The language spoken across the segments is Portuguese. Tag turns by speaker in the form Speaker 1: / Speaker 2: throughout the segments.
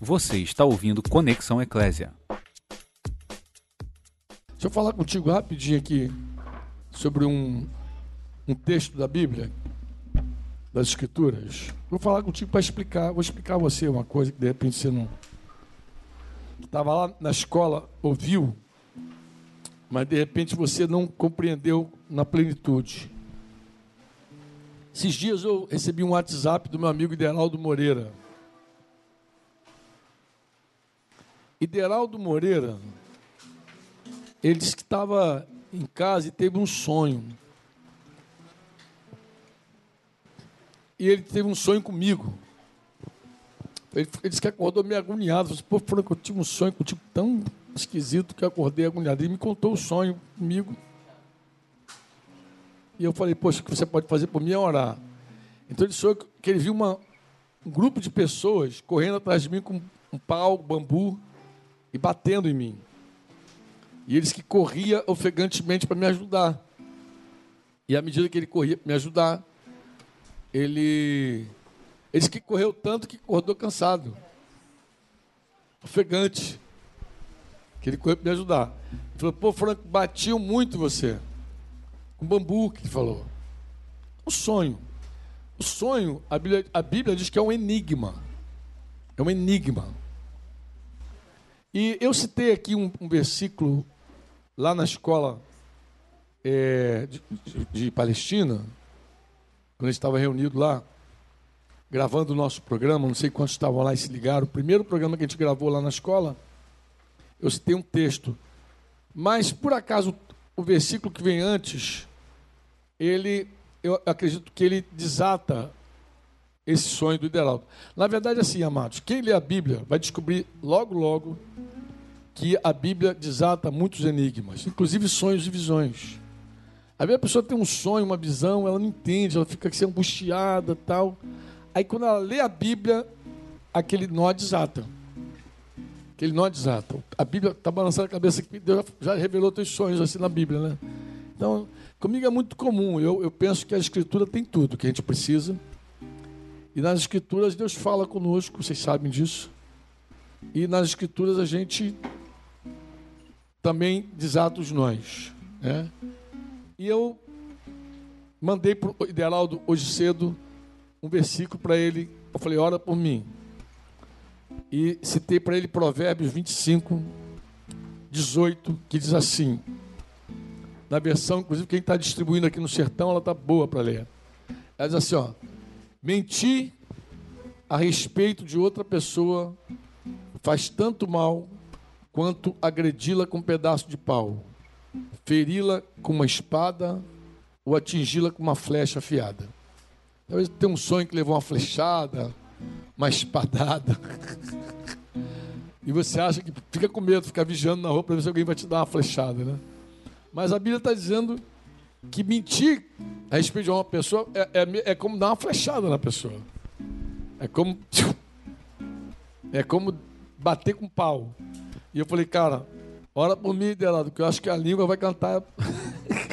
Speaker 1: Você está ouvindo Conexão Eclésia.
Speaker 2: Deixa eu falar contigo rapidinho aqui sobre um, um texto da Bíblia, das Escrituras. Vou falar contigo para explicar, vou explicar a você uma coisa que de repente você não. Estava lá na escola, ouviu, mas de repente você não compreendeu na plenitude. Esses dias eu recebi um WhatsApp do meu amigo Ideraldo Moreira. Ideraldo Moreira, ele disse que estava em casa e teve um sonho. E ele teve um sonho comigo. Ele, ele disse que acordou meio agoniado. Falei, Pô, Franco, eu tive um sonho contigo tão esquisito que eu acordei agoniado. Ele me contou o sonho comigo. E eu falei, poxa, o que você pode fazer por mim é orar. Então ele sonhou que ele viu uma, um grupo de pessoas correndo atrás de mim com um pau, bambu e batendo em mim. E eles que corria ofegantemente para me ajudar. E à medida que ele corria para me ajudar, ele eles que correu tanto que acordou cansado. Ofegante. Que ele correu para me ajudar. Ele falou, pô, Franco, batiam muito você. Com bambu, que ele falou. Um sonho. O sonho, a Bíblia, a Bíblia diz que é um enigma. É um enigma. E eu citei aqui um, um versículo lá na escola é, de, de, de, Palestina, quando a gente estava reunido lá, gravando o nosso programa, não sei quantos estavam lá e se ligaram, o primeiro programa que a gente gravou lá na escola, eu citei um texto. Mas, por acaso, o versículo que vem antes, ele, eu acredito que ele desata esse sonho do Ideraldo. Na verdade, assim, amados, quem lê a Bíblia vai descobrir logo, logo que a Bíblia desata muitos enigmas, inclusive sonhos e visões. A pessoa tem um sonho, uma visão, ela não entende, ela fica assim, angustiada tal. Aí quando ela lê a Bíblia, aquele nó desata. Aquele nó desata. A Bíblia está balançando a cabeça que Deus já revelou teus sonhos assim na Bíblia, né? Então, comigo é muito comum. Eu, eu penso que a Escritura tem tudo que a gente precisa. E nas Escrituras Deus fala conosco, vocês sabem disso. E nas Escrituras a gente também desata os nós. Né? E eu mandei para o Ideraldo hoje cedo um versículo para ele. Eu falei, ora por mim. E citei para ele Provérbios 25, 18, que diz assim. Na versão, inclusive, quem está distribuindo aqui no sertão, ela está boa para ler. Ela diz assim: ó, mentir a respeito de outra pessoa faz tanto mal quanto agredi-la com um pedaço de pau, feri-la com uma espada ou atingi-la com uma flecha afiada. Talvez tenha um sonho que levou uma flechada, uma espadada. e você acha que fica com medo, fica vigiando na rua para ver se alguém vai te dar uma flechada, né? Mas a Bíblia está dizendo que mentir a respeito de uma pessoa é, é, é como dar uma flechada na pessoa. É como. É como bater com pau. E eu falei, cara, ora por mim, Delado, que eu acho que a língua vai cantar.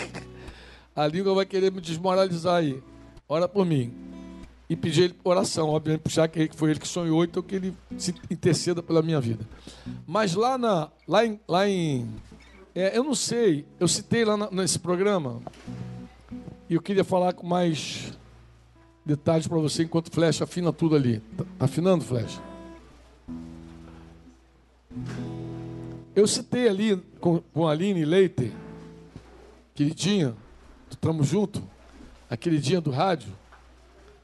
Speaker 2: a língua vai querer me desmoralizar aí. Ora por mim. E pedi ele oração, obviamente, puxar que foi ele que sonhou, então que ele se interceda pela minha vida. Mas lá, na, lá em. Lá em é, eu não sei, eu citei lá na, nesse programa, e eu queria falar com mais detalhes para você enquanto flecha afina tudo ali. Tá, tá afinando, flecha? Eu citei ali com, com a Aline Leite, queridinha, estamos junto, a queridinha do rádio,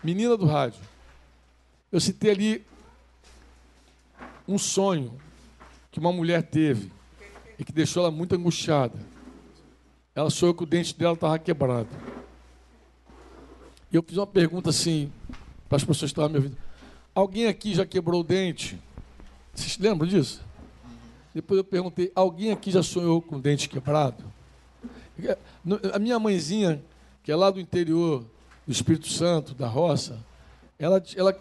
Speaker 2: menina do rádio. Eu citei ali um sonho que uma mulher teve e que deixou ela muito angustiada. Ela sonhou que o dente dela estava quebrado. E eu fiz uma pergunta assim para as pessoas que estavam me ouvindo. Alguém aqui já quebrou o dente? Vocês lembram disso? Depois eu perguntei: alguém aqui já sonhou com dente quebrado? A minha mãezinha, que é lá do interior do Espírito Santo, da roça, ela, ela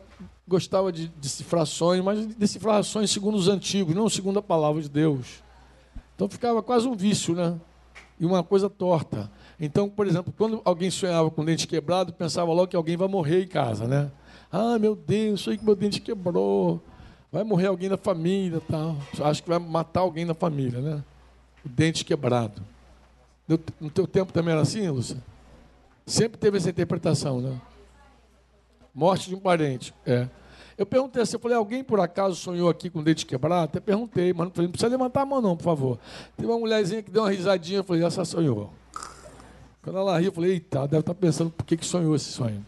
Speaker 2: gostava de decifrar sonhos, mas decifrar sonhos segundo os antigos, não segundo a palavra de Deus. Então ficava quase um vício, né? E uma coisa torta. Então, por exemplo, quando alguém sonhava com dente quebrado, pensava logo que alguém vai morrer em casa, né? Ah, meu Deus, sei que meu dente quebrou. vai morrer alguém da família, tal. Acho que vai matar alguém da família, né? O dente quebrado. No teu tempo também era assim, Lúcia? Sempre teve essa interpretação, né? Morte de um parente, é. Eu perguntei assim, eu falei, alguém por acaso sonhou aqui com o dente quebrado? Até perguntei, mas não, falei, não precisa levantar a mão não, por favor. Tem uma mulherzinha que deu uma risadinha, eu falei, essa sonhou. Quando ela riu, eu falei, eita, deve estar pensando por que, que sonhou esse sonho.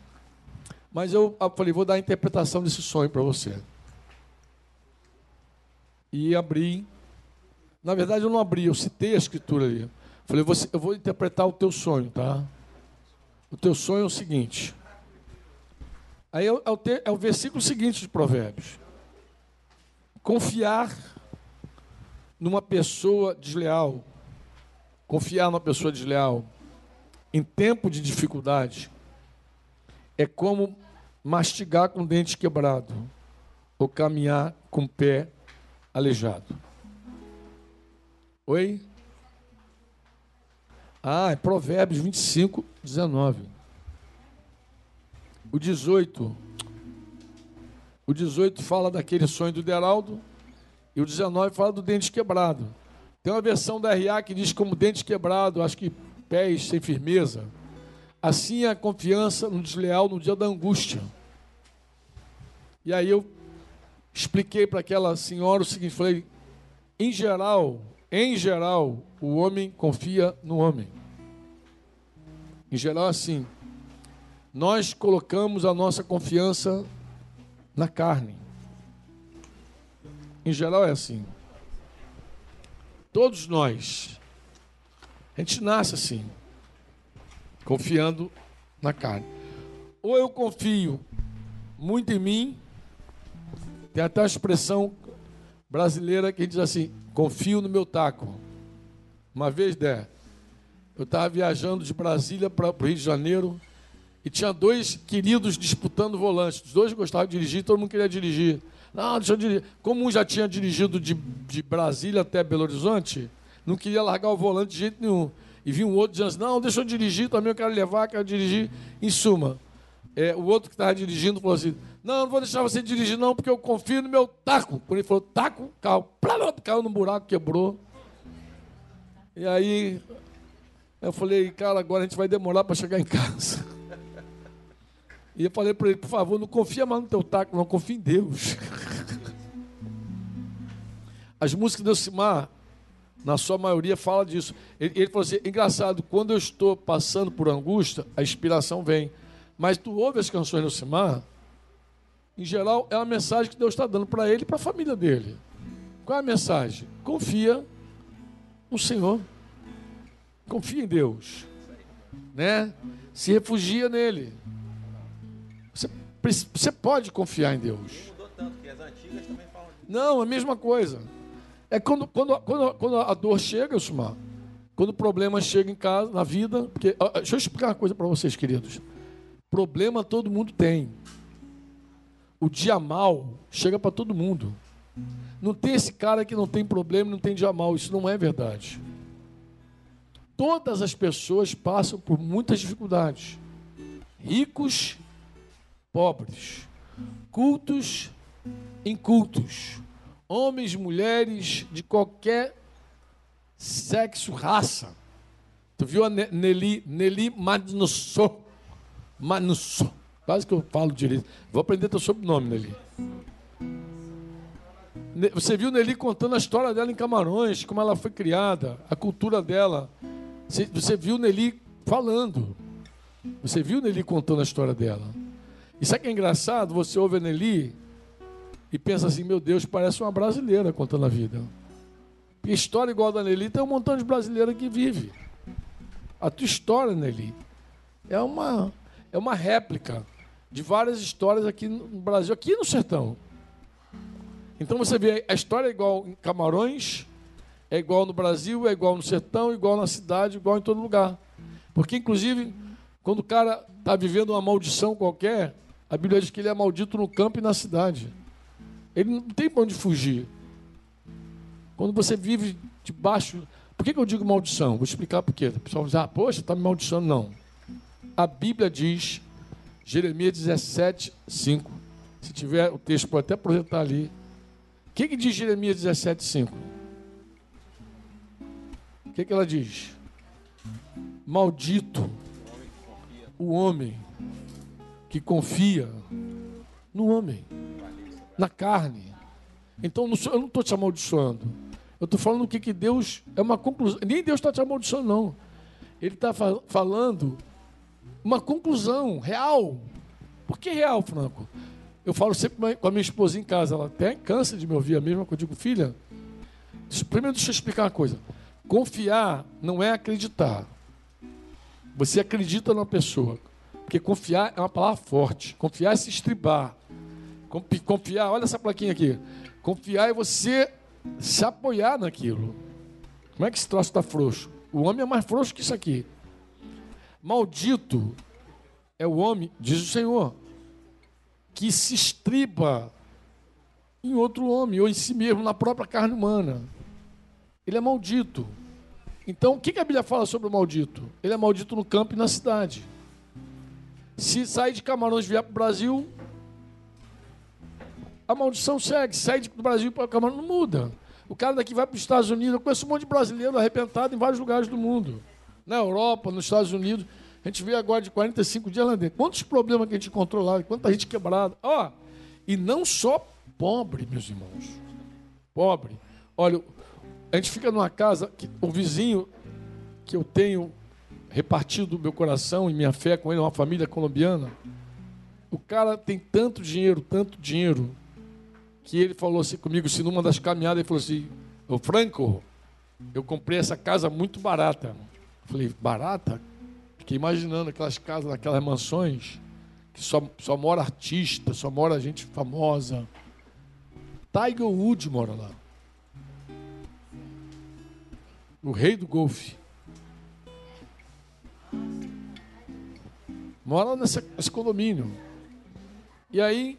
Speaker 2: Mas eu, eu falei, vou dar a interpretação desse sonho para você. E abri. Na verdade, eu não abri, eu citei a escritura ali. Falei, eu vou interpretar o teu sonho, tá? O teu sonho é o seguinte. Aí é o, é o, te, é o versículo seguinte de Provérbios. Confiar numa pessoa desleal, confiar numa pessoa desleal em tempo de dificuldade é como mastigar com dente quebrado ou caminhar com o pé aleijado. Oi? Ah, é Provérbios 25, 19. O 18. O 18 fala daquele sonho do Deraldo. E o 19 fala do dente quebrado. Tem uma versão da RA que diz como dente quebrado, acho que pés sem firmeza. Assim é a confiança no desleal no dia da angústia. E aí eu expliquei para aquela senhora o seguinte, falei, em geral, em geral, o homem confia no homem. Em geral, assim, nós colocamos a nossa confiança na carne. Em geral é assim. Todos nós. A gente nasce assim, confiando na carne. Ou eu confio muito em mim, tem até a expressão brasileira que diz assim: confio no meu taco. Uma vez, der, eu estava viajando de Brasília para o Rio de Janeiro e tinha dois queridos disputando volante. Os dois gostavam de dirigir, todo mundo queria dirigir. Não, deixa eu dirigir. Como um já tinha dirigido de, de Brasília até Belo Horizonte, não queria largar o volante de jeito nenhum. E vinha um outro dizendo assim, não, deixa eu dirigir, também eu quero levar, quero dirigir. Em suma, é, o outro que estava dirigindo falou assim, não, não vou deixar você dirigir não, porque eu confio no meu taco. Quando ele falou taco, o carro plá, caiu no buraco, quebrou. E aí eu falei, cara, agora a gente vai demorar para chegar em casa. E eu falei para ele, por favor, não confia mais no teu taco, não confia em Deus. As músicas do Elcimar, na sua maioria, fala disso. Ele, ele falou assim: engraçado, quando eu estou passando por angústia, a inspiração vem. Mas tu ouve as canções do Elcimar, em geral, é a mensagem que Deus está dando para ele e para a família dele. Qual é a mensagem? Confia no Senhor. Confia em Deus. Né? Se refugia nele. Você, pode confiar em Deus. Não, a mesma coisa. É quando, quando, quando, quando a dor chega, Sumar, quando o problema chega em casa, na vida. Porque, deixa eu explicar uma coisa para vocês, queridos. Problema todo mundo tem o dia mal chega para todo mundo. Não tem esse cara que não tem problema, não tem dia mal. Isso não é verdade. Todas as pessoas passam por muitas dificuldades. Ricos, pobres, cultos, incultos, homens, mulheres de qualquer sexo, raça. Tu viu a Nelly, Nelly Manusso? Manusso Quase que eu falo direito. Vou aprender teu sobrenome, Nelly. Você viu Nelly contando a história dela em Camarões, como ela foi criada, a cultura dela. Você viu Nelly falando. Você viu Nelly contando a história dela. E sabe que é engraçado? Você ouve a Nelly e pensa assim: meu Deus, parece uma brasileira contando a vida. Porque história igual a da Nelly tem um montão de brasileira que vive. A tua história, Nelly, é uma, é uma réplica de várias histórias aqui no Brasil, aqui no sertão. Então você vê, a história é igual em Camarões, é igual no Brasil, é igual no sertão, igual na cidade, igual em todo lugar. Porque, inclusive, quando o cara está vivendo uma maldição qualquer, a Bíblia diz que ele é maldito no campo e na cidade. Ele não tem para onde fugir. Quando você vive debaixo. Por que, que eu digo maldição? Vou explicar por quê. O pessoal diz, ah, poxa, está me maldiçando. Não. A Bíblia diz Jeremias 17, 5. Se tiver o texto, pode até projetar ali. que, que diz Jeremias 17,5? O que, que ela diz? Maldito o homem que confia no homem, na carne. Então eu não estou te amaldiçoando. Eu estou falando o que, que Deus. É uma conclusão. Nem Deus está te amaldiçoando, não. Ele está falando uma conclusão real. Por que real, Franco? Eu falo sempre com a minha esposa em casa, ela até cansa de me ouvir a mesma coisa. Eu digo, filha, primeiro deixa eu explicar uma coisa. Confiar não é acreditar. Você acredita na pessoa. Porque confiar é uma palavra forte. Confiar é se estribar. Confiar, olha essa plaquinha aqui. Confiar é você se apoiar naquilo. Como é que esse troço está frouxo? O homem é mais frouxo que isso aqui. Maldito é o homem, diz o Senhor, que se estriba em outro homem ou em si mesmo, na própria carne humana. Ele é maldito. Então, o que a Bíblia fala sobre o maldito? Ele é maldito no campo e na cidade. Se sair de Camarões e vier para o Brasil, a maldição segue. Sai do Brasil para Camarões, não muda. O cara daqui vai para os Estados Unidos. Eu conheço um monte de brasileiro arrebentado em vários lugares do mundo. Na Europa, nos Estados Unidos. A gente vê agora de 45 dias lá dentro. Quantos problemas que a gente encontrou lá, quanta gente quebrada. Ó, oh, e não só pobre, meus irmãos. Pobre. Olha, a gente fica numa casa que o vizinho que eu tenho repartido meu coração e minha fé com ele, uma família colombiana. O cara tem tanto dinheiro, tanto dinheiro, que ele falou assim comigo, se numa das caminhadas, ele falou assim, ô Franco, eu comprei essa casa muito barata. Eu falei, barata? Fiquei imaginando aquelas casas, aquelas mansões, que só, só mora artista, só mora gente famosa. Tiger Woods mora lá. O rei do golfe. Mora nesse condomínio. E aí,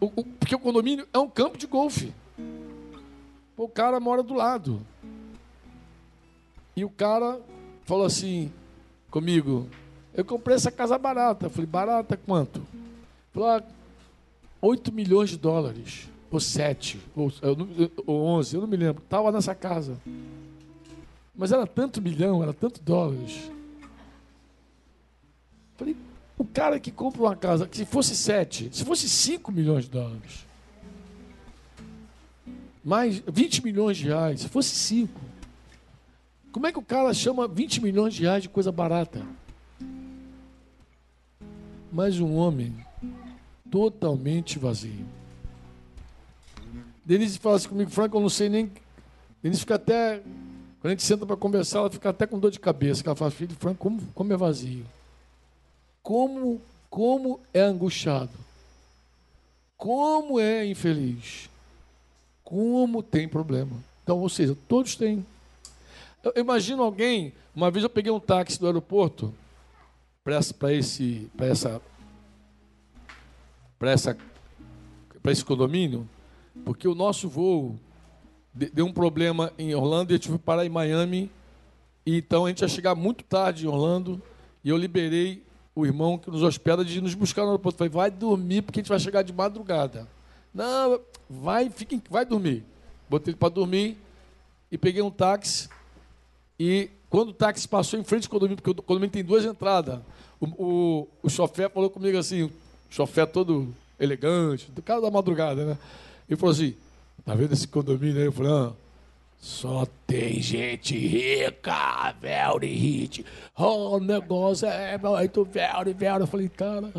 Speaker 2: o, o, porque o condomínio é um campo de golfe. O cara mora do lado. E o cara falou assim comigo: Eu comprei essa casa barata. Eu falei: Barata quanto? Falou: ah, 8 milhões de dólares. Ou 7, ou, ou 11, eu não me lembro. Estava nessa casa. Mas era tanto milhão, era tanto dólares. O cara que compra uma casa, se fosse 7, se fosse 5 milhões de dólares, mais 20 milhões de reais, se fosse 5, como é que o cara chama 20 milhões de reais de coisa barata? Mas um homem totalmente vazio. Denise fala assim comigo, Franco, eu não sei nem. Denise fica até. Quando a gente senta para conversar, ela fica até com dor de cabeça. Ela fala, filho, Franco, como, como é vazio? Como, como é angustiado? Como é infeliz? Como tem problema? Então, ou seja, todos têm. Eu imagino alguém, uma vez eu peguei um táxi do aeroporto para esse, para essa, para essa, para esse condomínio, porque o nosso voo deu um problema em Orlando e eu tive que parar em Miami. E então a gente ia chegar muito tarde em Orlando e eu liberei o irmão que nos hospeda de nos buscar no aeroporto. Falei, vai dormir porque a gente vai chegar de madrugada. Não, vai, fique, vai dormir. Botei ele para dormir e peguei um táxi. E quando o táxi passou em frente ao condomínio, porque o condomínio tem duas entradas, o, o, o chofer falou comigo assim, o chofer todo elegante, do cara da madrugada, né? Ele falou assim, tá vendo esse condomínio aí? Eu falei, ah, só tem gente rica, very rich. Oh, o negócio é muito very, very. Eu falei, cara.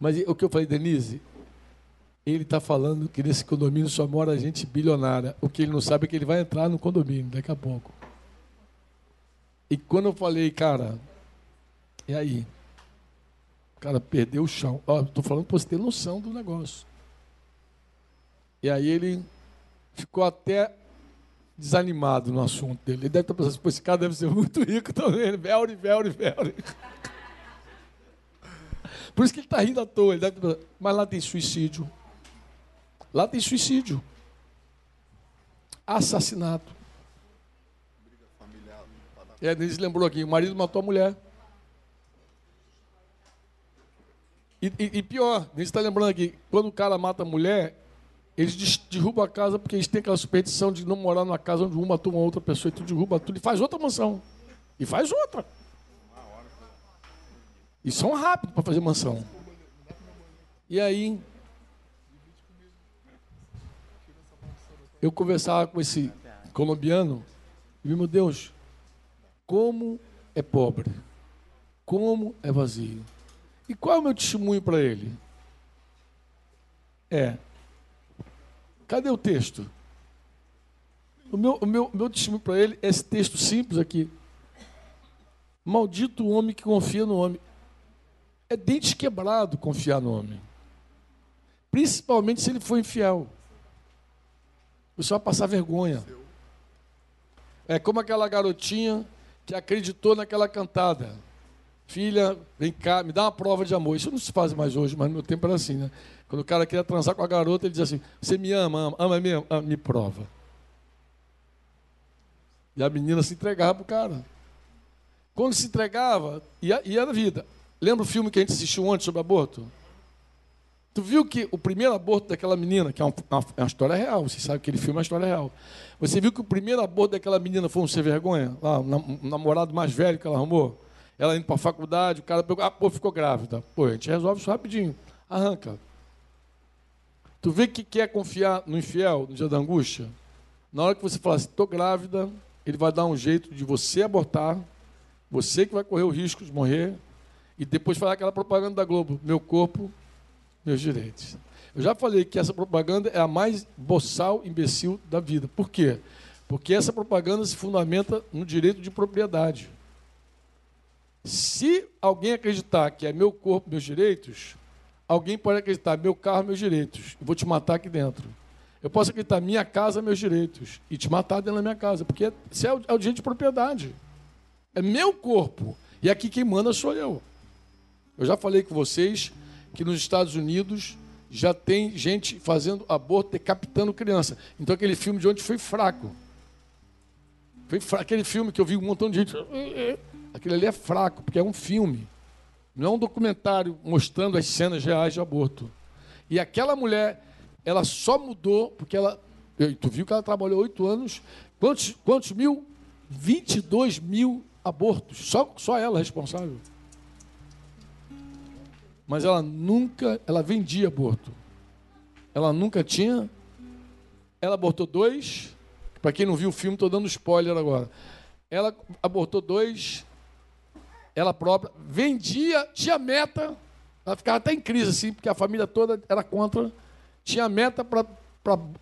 Speaker 2: Mas o que eu falei, Denise? Ele está falando que nesse condomínio só mora gente bilionária. O que ele não sabe é que ele vai entrar no condomínio daqui a pouco. E quando eu falei, cara, e aí? O cara perdeu o chão. Estou falando para você ter noção do negócio. E aí ele ficou até desanimado no assunto dele. Ele deve estar pensando, esse cara deve ser muito rico também. Velre, velre, velre. Por isso que ele está rindo à toa. Ele deve mas lá tem suicídio. Lá tem suicídio. Assassinato. É, Denise lembrou aqui, o marido matou a mulher. E, e, e pior, Denise está lembrando aqui, quando o cara mata a mulher, Eles derrubam a casa porque eles têm aquela superstição de não morar numa casa onde uma toma outra pessoa e tu derruba tudo e faz outra mansão. E faz outra. E são rápidos para fazer mansão. E aí, eu conversava com esse colombiano e meu Deus, como é pobre, como é vazio. E qual é o meu testemunho para ele? É. Cadê o texto? O meu, o meu, meu testemunho para ele é esse texto simples aqui. Maldito o homem que confia no homem. É dente quebrado confiar no homem. Principalmente se ele for infiel. Você vai passar vergonha. É como aquela garotinha que acreditou naquela cantada. Filha, vem cá, me dá uma prova de amor. Isso não se faz mais hoje, mas no meu tempo era assim, né? Quando o cara queria transar com a garota, ele dizia assim: Você me ama, ama, ama mesmo? Ah, me prova. E a menina se entregava para o cara. Quando se entregava, ia, ia na vida. Lembra o filme que a gente assistiu ontem sobre aborto? Tu viu que o primeiro aborto daquela menina, que é uma, é uma história real, você sabe que aquele filme é uma história real. Você viu que o primeiro aborto daquela menina foi um sem vergonha? Lá, um namorado mais velho que ela arrumou? Ela indo para a faculdade, o cara pegou, ah, pô, ficou grávida. Pô, a gente resolve isso rapidinho. Arranca. Tu vê que quer confiar no infiel no dia da angústia? Na hora que você fala assim, estou grávida, ele vai dar um jeito de você abortar, você que vai correr o risco de morrer, e depois falar aquela propaganda da Globo, meu corpo, meus direitos. Eu já falei que essa propaganda é a mais boçal, imbecil da vida. Por quê? Porque essa propaganda se fundamenta no direito de propriedade. Se alguém acreditar que é meu corpo, meus direitos, alguém pode acreditar meu carro, meus direitos. Eu vou te matar aqui dentro. Eu posso acreditar minha casa, meus direitos. E te matar dentro da minha casa. Porque isso é o, é o direito de propriedade. É meu corpo. E aqui quem manda sou eu. Eu já falei com vocês que nos Estados Unidos já tem gente fazendo aborto, decapitando criança. Então aquele filme de ontem foi fraco. Foi fraco. Aquele filme que eu vi um montão de gente. Aquele ali é fraco, porque é um filme. Não é um documentário mostrando as cenas reais de aborto. E aquela mulher, ela só mudou porque ela. Tu viu que ela trabalhou oito anos. Quantos, quantos mil? 22 mil abortos. Só, só ela responsável mas ela nunca, ela vendia aborto. Ela nunca tinha. Ela abortou dois. Para quem não viu o filme, estou dando spoiler agora. Ela abortou dois. Ela própria vendia, tinha meta. Ela ficava até em crise assim, porque a família toda era contra. Tinha meta para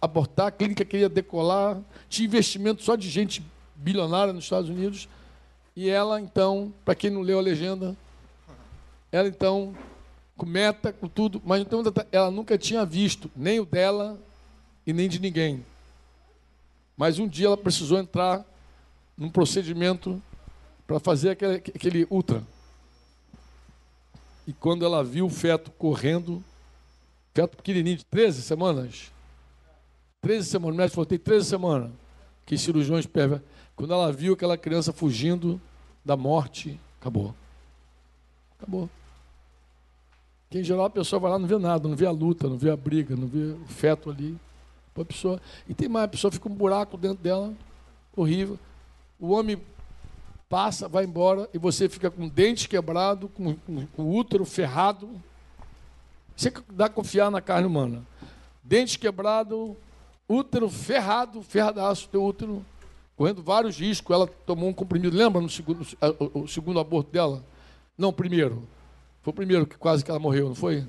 Speaker 2: abortar, a clínica queria decolar, tinha investimento só de gente bilionária nos Estados Unidos. E ela, então, para quem não leu a legenda, ela então com meta, com tudo, mas então ela nunca tinha visto nem o dela e nem de ninguém. Mas um dia ela precisou entrar num procedimento para fazer aquele, aquele ultra. E quando ela viu o feto correndo, feto pequenininho de 13 semanas, 13 semanas, o médico falou, tem 13 semanas, que cirurgiões pegam. Quando ela viu aquela criança fugindo da morte, acabou. Acabou. Que em geral a pessoa vai lá não vê nada, não vê a luta, não vê a briga, não vê o feto ali. A pessoa, e tem mais, a pessoa fica um buraco dentro dela, horrível. O homem passa, vai embora, e você fica com o dente quebrado, com, com, com o útero ferrado. Você dá confiar na carne humana. Dente quebrado, útero ferrado, ferradaço, teu útero, correndo vários riscos. Ela tomou um comprimido, lembra no segundo, o segundo aborto dela? Não, primeiro. Foi o primeiro que quase que ela morreu, não foi?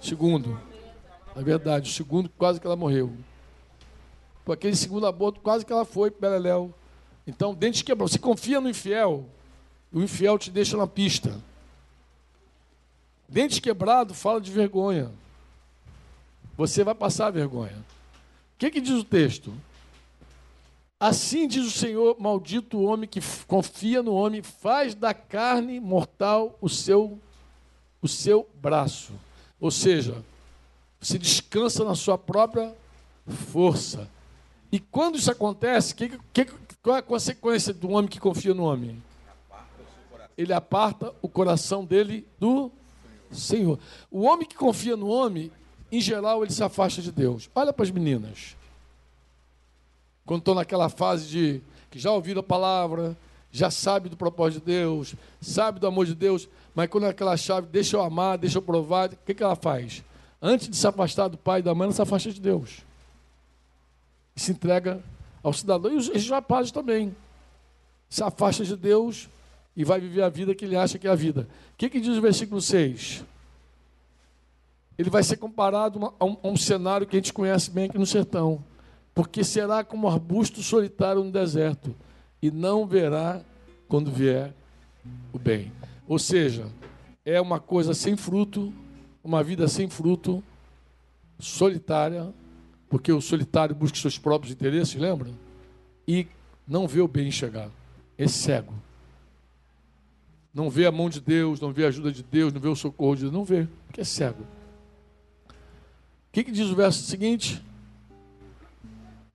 Speaker 2: Segundo. É verdade, o segundo quase que ela morreu. Por aquele segundo aborto, quase que ela foi Beleléu. Então, dente quebrou. Se confia no infiel, o infiel te deixa na pista. Dente quebrado fala de vergonha. Você vai passar vergonha. O que, que diz o texto? Assim diz o Senhor: maldito o homem que confia no homem, faz da carne mortal o seu o seu braço. Ou seja, você descansa na sua própria força. E quando isso acontece, que, que, qual é a consequência do homem que confia no homem? Ele aparta o coração dele do Senhor. O homem que confia no homem, em geral, ele se afasta de Deus. Olha para as meninas. Quando estão naquela fase de que já ouviram a palavra, já sabe do propósito de Deus, sabe do amor de Deus, mas quando é aquela chave, deixa eu amar, deixa eu provar, o que, que ela faz? Antes de se afastar do pai e da mãe, ela se afasta de Deus. E se entrega ao cidadão. E os, os rapazes também. Se afasta de Deus e vai viver a vida que ele acha que é a vida. O que, que diz o versículo 6? Ele vai ser comparado a um, a um cenário que a gente conhece bem aqui no sertão. Porque será como um arbusto solitário no deserto, e não verá quando vier o bem. Ou seja, é uma coisa sem fruto, uma vida sem fruto, solitária, porque o solitário busca seus próprios interesses, lembra? E não vê o bem chegar. É cego. Não vê a mão de Deus, não vê a ajuda de Deus, não vê o socorro de Deus, não vê, porque é cego. O que, que diz o verso seguinte?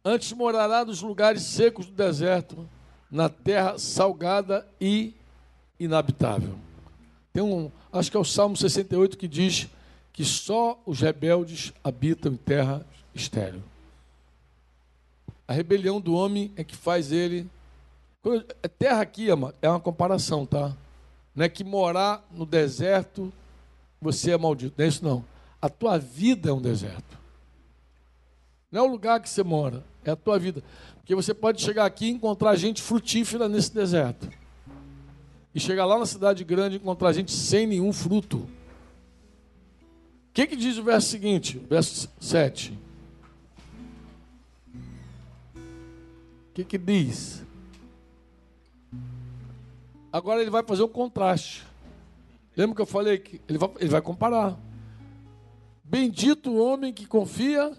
Speaker 2: Antes morará nos lugares secos do deserto, na terra salgada e inabitável. Tem um, acho que é o Salmo 68 que diz que só os rebeldes habitam em terra estéril. A rebelião do homem é que faz ele. É terra aqui, é uma comparação, tá? Não é que morar no deserto você é maldito. Não é isso, não. A tua vida é um deserto. Não é o lugar que você mora, é a tua vida. Porque você pode chegar aqui e encontrar gente frutífera nesse deserto. E chegar lá na cidade grande e encontrar gente sem nenhum fruto. O que, que diz o verso seguinte, verso 7? O que, que diz? Agora ele vai fazer um contraste. Lembra que eu falei que ele vai, ele vai comparar. Bendito o homem que confia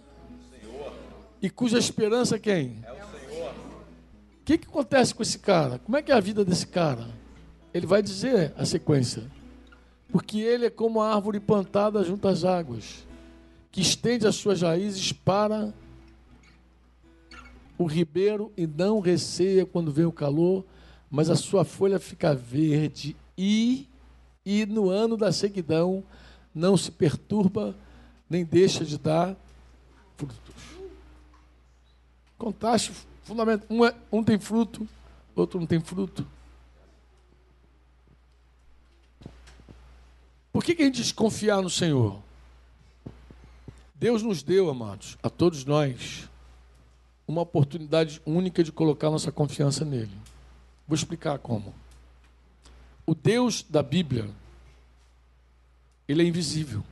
Speaker 2: e cuja esperança quem? É o Senhor. O que, que acontece com esse cara? Como é que é a vida desse cara? Ele vai dizer a sequência. Porque ele é como a árvore plantada junto às águas, que estende as suas raízes para o ribeiro e não receia quando vem o calor, mas a sua folha fica verde e, e no ano da sequidão não se perturba nem deixa de dar frutos. Contraste fundamental. Um, é, um tem fruto, outro não tem fruto. Por que, que a gente desconfiar no Senhor? Deus nos deu, amados, a todos nós, uma oportunidade única de colocar nossa confiança nele. Vou explicar como. O Deus da Bíblia, ele é invisível.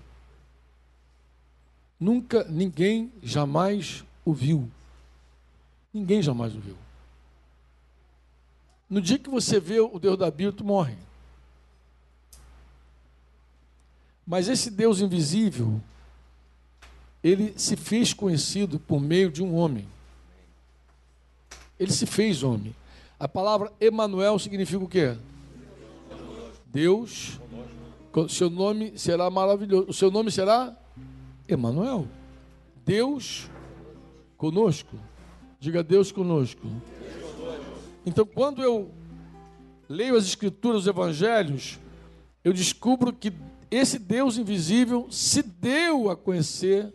Speaker 2: Nunca, ninguém jamais o viu. Ninguém jamais o viu. No dia que você vê o Deus da Bíblia, tu morre. Mas esse Deus invisível, ele se fez conhecido por meio de um homem. Ele se fez homem. A palavra Emanuel significa o quê? Deus. Seu nome será maravilhoso. O seu nome será Emanuel. Deus conosco. Diga Deus conosco. Então, quando eu leio as escrituras, os evangelhos, eu descubro que esse Deus invisível se deu a conhecer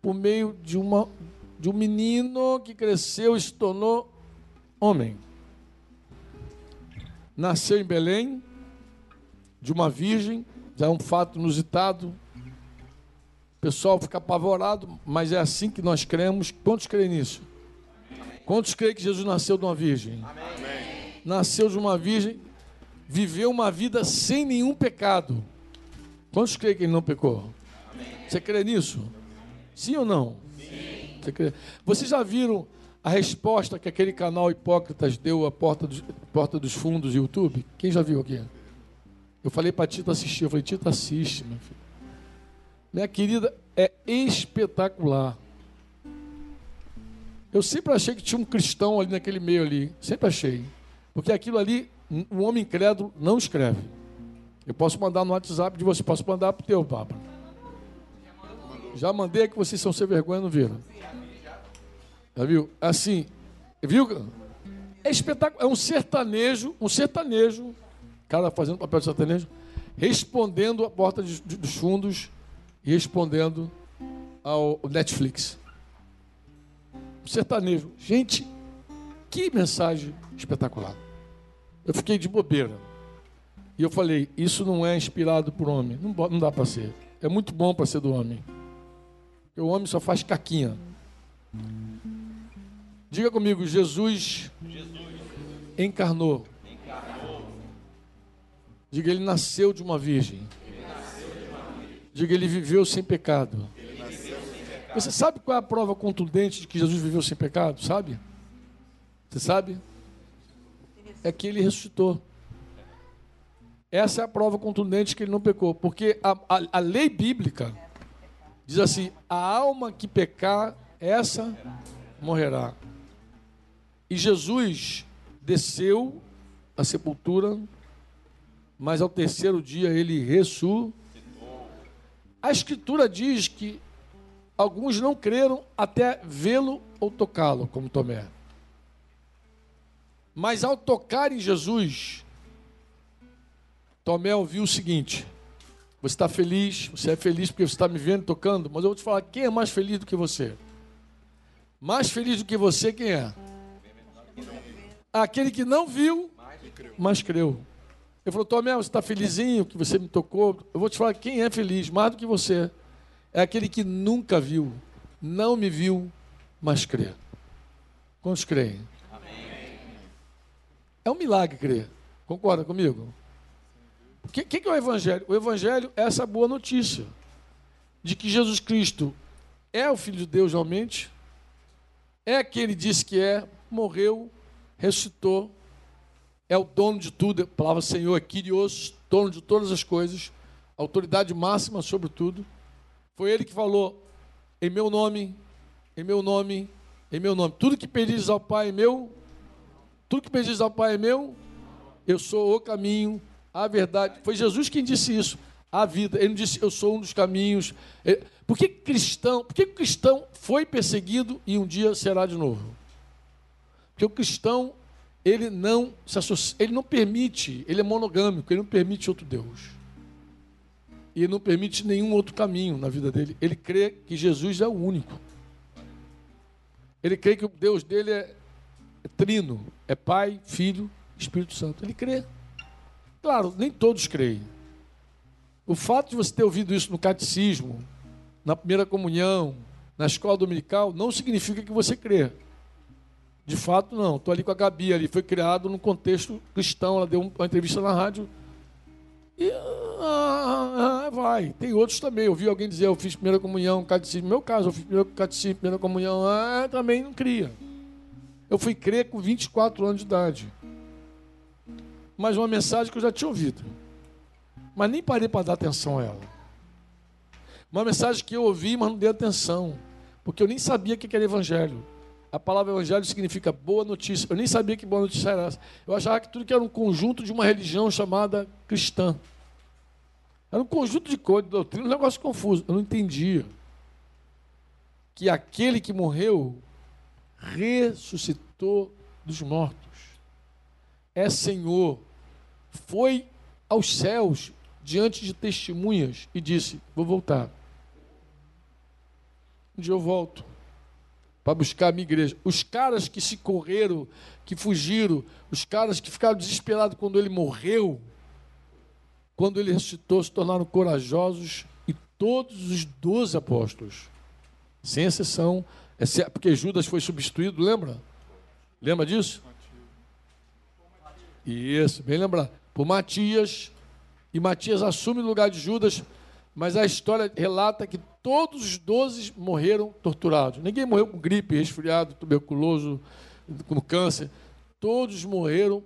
Speaker 2: por meio de, uma, de um menino que cresceu e se tornou homem. Nasceu em Belém, de uma virgem, já é um fato inusitado. O pessoal fica apavorado, mas é assim que nós cremos. Quantos creem nisso? Quantos creem que Jesus nasceu de uma virgem? Amém. Nasceu de uma virgem, viveu uma vida sem nenhum pecado. Quantos creem que ele não pecou? Amém. Você crê nisso? Sim ou não? Sim. Você crê? Vocês já viram a resposta que aquele canal Hipócritas deu à porta dos, porta dos fundos do YouTube? Quem já viu aqui? Eu falei para Tita assistir. Eu falei, Tita, assiste, meu filho. Minha querida, é espetacular. Eu sempre achei que tinha um cristão ali naquele meio ali. Sempre achei. Porque aquilo ali, um homem incrédulo não escreve. Eu posso mandar no WhatsApp de você, posso mandar para o teu, Papa. Já mandei que vocês são sem vergonha, não viram? Viu? Assim, viu? É espetáculo. É um sertanejo, um sertanejo, cara fazendo papel de sertanejo, respondendo a porta de, de, dos fundos e respondendo ao Netflix. sertanejo. Gente, que mensagem espetacular. Eu fiquei de bobeira. E eu falei: Isso não é inspirado por homem. Não, não dá para ser. É muito bom para ser do homem. Porque o homem só faz caquinha. Diga comigo: Jesus, Jesus. Encarnou. encarnou. Diga: Ele nasceu de uma virgem. Diga: Ele viveu sem pecado. Você sabe qual é a prova contundente de que Jesus viveu sem pecado? Sabe? Você sabe? É que ele ressuscitou. Essa é a prova contundente que ele não pecou, porque a, a, a lei bíblica diz assim: a alma que pecar, essa morrerá. E Jesus desceu à sepultura, mas ao terceiro dia ele ressuscitou. A Escritura diz que alguns não creram até vê-lo ou tocá-lo, como Tomé. Mas ao tocar em Jesus, Tomé ouviu o seguinte: você está feliz, você é feliz porque você está me vendo tocando, mas eu vou te falar: quem é mais feliz do que você? Mais feliz do que você, quem é? Aquele que não viu, mas creu. Ele falou: Tomé, você está felizinho que você me tocou? Eu vou te falar: quem é feliz mais do que você? É aquele que nunca viu, não me viu, mas crê. Quantos creem? É um milagre crer. Concorda comigo? O que, que, é o Evangelho? O Evangelho é essa boa notícia de que Jesus Cristo é o Filho de Deus realmente, é quem ele disse que é, morreu, ressuscitou, é o dono de tudo, a palavra Senhor é Kyrios, dono de todas as coisas, autoridade máxima sobre tudo. Foi ele que falou, em meu nome, em meu nome, em meu nome. Tudo que pedis ao Pai em meu, tudo que pedis ao Pai é meu, eu sou o caminho, a verdade. Foi Jesus quem disse isso. A vida. Ele não disse, eu sou um dos caminhos. Por que cristão, por que cristão foi perseguido e um dia será de novo? Porque o cristão, ele não se associa, ele não permite, ele é monogâmico, ele não permite outro Deus. E ele não permite nenhum outro caminho na vida dele. Ele crê que Jesus é o único. Ele crê que o Deus dele é, é trino, é Pai, Filho, Espírito Santo. Ele crê. Claro, nem todos creem. O fato de você ter ouvido isso no catecismo, na primeira comunhão, na escola dominical, não significa que você crê. De fato, não. Estou ali com a Gabi, ali foi criado num contexto cristão. Ela deu uma entrevista na rádio. E ah, ah, vai. Tem outros também. Eu vi alguém dizer, eu fiz primeira comunhão, catecismo. No meu caso, eu fiz primeiro catecismo, primeira comunhão. Ah, também não cria. Eu fui crer com 24 anos de idade mas uma mensagem que eu já tinha ouvido. Mas nem parei para dar atenção a ela. Uma mensagem que eu ouvi, mas não dei atenção. Porque eu nem sabia o que era evangelho. A palavra evangelho significa boa notícia. Eu nem sabia que boa notícia era essa. Eu achava que tudo que era um conjunto de uma religião chamada cristã. Era um conjunto de coisas, de doutrina, um negócio confuso. Eu não entendia. Que aquele que morreu ressuscitou dos mortos é Senhor, foi aos céus diante de testemunhas e disse: Vou voltar. Um dia eu volto para buscar a minha igreja. Os caras que se correram, que fugiram, os caras que ficaram desesperados quando ele morreu, quando ele ressuscitou, se tornaram corajosos e todos os doze apóstolos, sem exceção, porque Judas foi substituído, lembra? Lembra disso? Isso, bem lembrado. Por Matias. E Matias assume o lugar de Judas, mas a história relata que todos os doze morreram torturados. Ninguém morreu com gripe, resfriado, tuberculoso, com câncer. Todos morreram,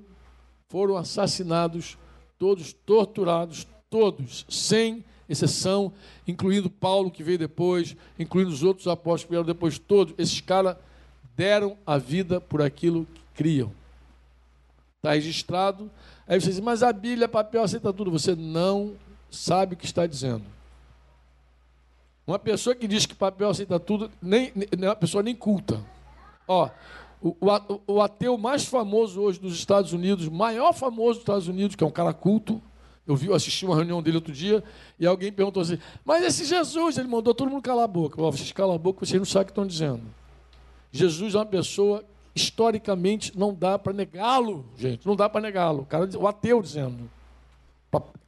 Speaker 2: foram assassinados, todos torturados, todos, sem exceção, incluindo Paulo, que veio depois, incluindo os outros apóstolos que vieram depois, todos. Esses caras deram a vida por aquilo que criam. Está registrado. Aí você diz, mas a Bíblia, papel, aceita tudo. Você não sabe o que está dizendo. Uma pessoa que diz que papel aceita tudo, nem, nem é uma pessoa nem culta. Ó, o, o, ateu mais famoso hoje dos Estados Unidos, maior famoso dos Estados Unidos, que é um cara culto, Eu vi, eu assisti uma reunião dele outro dia e alguém perguntou assim: Mas esse Jesus, ele mandou todo mundo calar a boca. Eu, vocês calam a boca, vocês não sabem o que estão dizendo. Jesus é uma pessoa, historicamente, não dá para negá-lo, gente, não dá para negá-lo. O, cara, o ateu dizendo.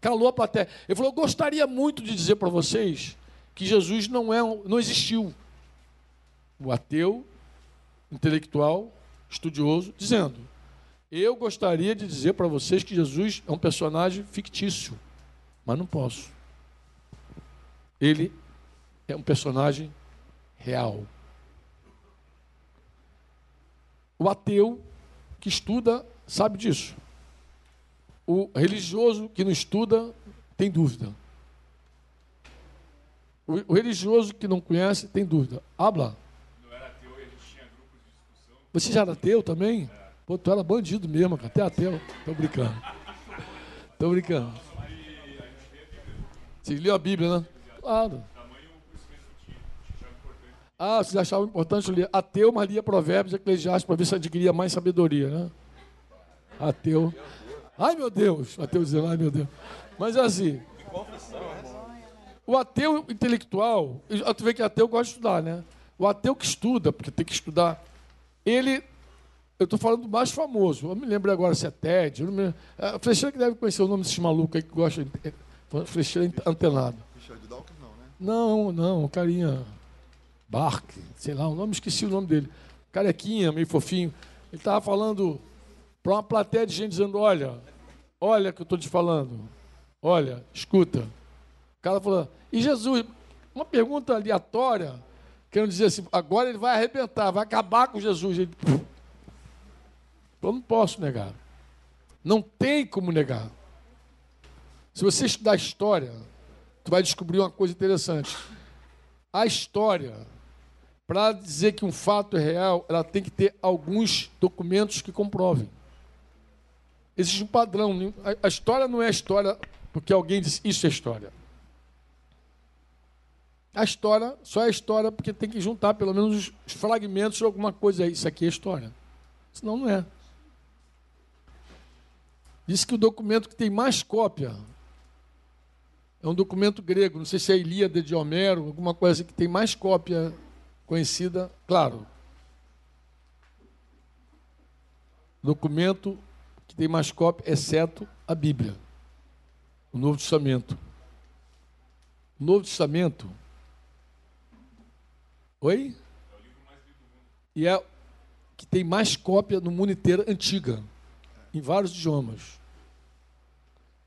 Speaker 2: Calou a plateia. Ele falou: Eu gostaria muito de dizer para vocês que Jesus não, é, não existiu. O ateu, intelectual, estudioso, dizendo: Eu gostaria de dizer para vocês que Jesus é um personagem fictício, mas não posso. Ele é um personagem real. O ateu que estuda sabe disso. O religioso que não estuda tem dúvida. O religioso que não conhece tem dúvida. Habla. Você já era ateu também? É. Pô, tu era bandido mesmo, cara. Até ateu. Tô brincando. Tô brincando. Você leu a Bíblia, né? Claro. Ah, vocês achavam importante ler ateu, mas lia provérbios eclesiásticos para ver se adquiria mais sabedoria, né? Ateu. Ai, meu Deus. Ateu dizendo, ai, meu Deus. Mas é assim. O ateu intelectual, tu vê que ateu gosta de estudar, né? O ateu que estuda, porque tem que estudar ele, eu estou falando do mais famoso, eu me lembro agora se é Ted, eu me, a Flecheira que deve conhecer o nome desse maluco aí que gosta de é, Flecheira antenado. Richard Dawkins não, né? Não, não, carinha Bark, sei lá, o nome, esqueci o nome dele. Carequinha, meio fofinho. Ele estava falando para uma plateia de gente dizendo, olha, olha que eu estou te falando, olha, escuta. O cara falou, e Jesus, uma pergunta aleatória, querendo dizer assim, agora ele vai arrebentar, vai acabar com Jesus. Ele, eu não posso negar. Não tem como negar. Se você estudar história, tu vai descobrir uma coisa interessante. A história, para dizer que um fato é real, ela tem que ter alguns documentos que comprovem. Existe um padrão. A história não é história porque alguém disse isso é história. A história só é história porque tem que juntar pelo menos os fragmentos de alguma coisa. Isso aqui é história. Senão não é. Diz que o documento que tem mais cópia é um documento grego, não sei se é Ilíada de Homero, alguma coisa assim, que tem mais cópia conhecida, claro. Documento que tem mais cópia, exceto a Bíblia, o Novo Testamento. O Novo Testamento Oi? E é que tem mais cópia no mundo inteiro antiga, em vários idiomas.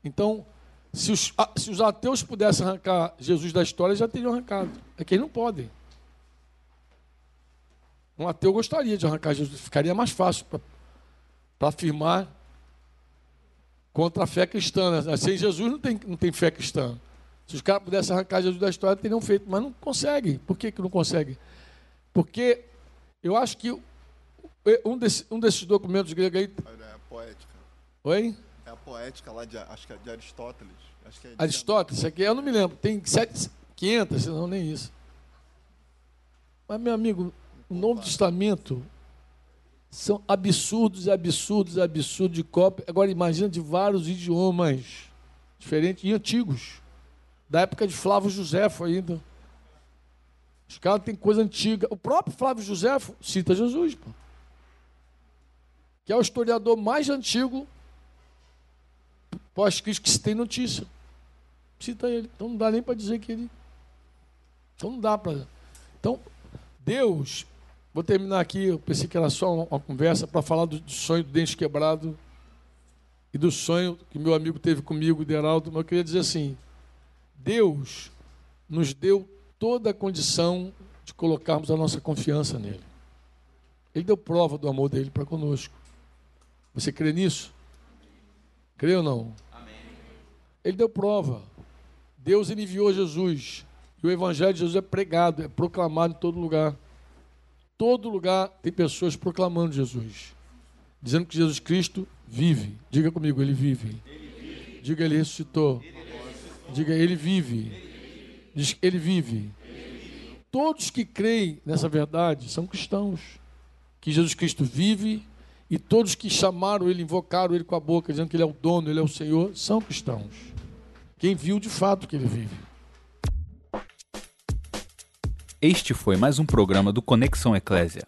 Speaker 2: Então, se os, se os ateus pudessem arrancar Jesus da história, já teriam arrancado. É que eles não podem. Um ateu gostaria de arrancar Jesus, ficaria mais fácil para afirmar contra a fé cristã. Né? Sem Jesus não tem, não tem fé cristã. Se os caras pudessem arrancar Jesus da história, teriam feito, mas não conseguem. Por que, que não conseguem? Porque eu acho que um, desse, um desses documentos gregos aí.
Speaker 3: É a poética.
Speaker 2: Oi?
Speaker 3: É a poética lá de, acho que é de Aristóteles. Acho que é
Speaker 2: de Aristóteles, isso aqui eu não me lembro. Tem sete, 500, não, nem isso. Mas, meu amigo, o Novo Testamento são absurdos, absurdos, absurdos de cópia. Agora imagina de vários idiomas diferentes e antigos da época de Flávio Josefo ainda. Os caras têm coisa antiga. O próprio Flávio Josefo cita Jesus, pô. que é o historiador mais antigo pós-Cristo que se tem notícia. Cita ele. Então não dá nem para dizer que ele. Então não dá para. Então, Deus. Vou terminar aqui. Eu pensei que era só uma, conversa para falar do, do, sonho do dente quebrado e do sonho que meu amigo teve comigo, Deraldo. Mas eu queria dizer assim: Deus nos deu toda a condição de colocarmos a nossa confiança nele. Ele deu prova do amor dele para conosco. Você crê nisso? Crê ou não? Amém. Ele deu prova. Deus enviou Jesus. E o Evangelho de Jesus é pregado, é proclamado em todo lugar. Todo lugar tem pessoas proclamando Jesus. Dizendo que Jesus Cristo vive. Diga comigo, ele vive. Ele vive. Diga, ele ressuscitou. Ele Diga, ele vive. Diz, ele vive. Todos que creem nessa verdade são cristãos. Que Jesus Cristo vive e todos que chamaram ele, invocaram ele com a boca, dizendo que ele é o dono, ele é o Senhor, são cristãos. quem viu de fato que ele vive.
Speaker 1: Este foi mais um programa do Conexão Eclésia.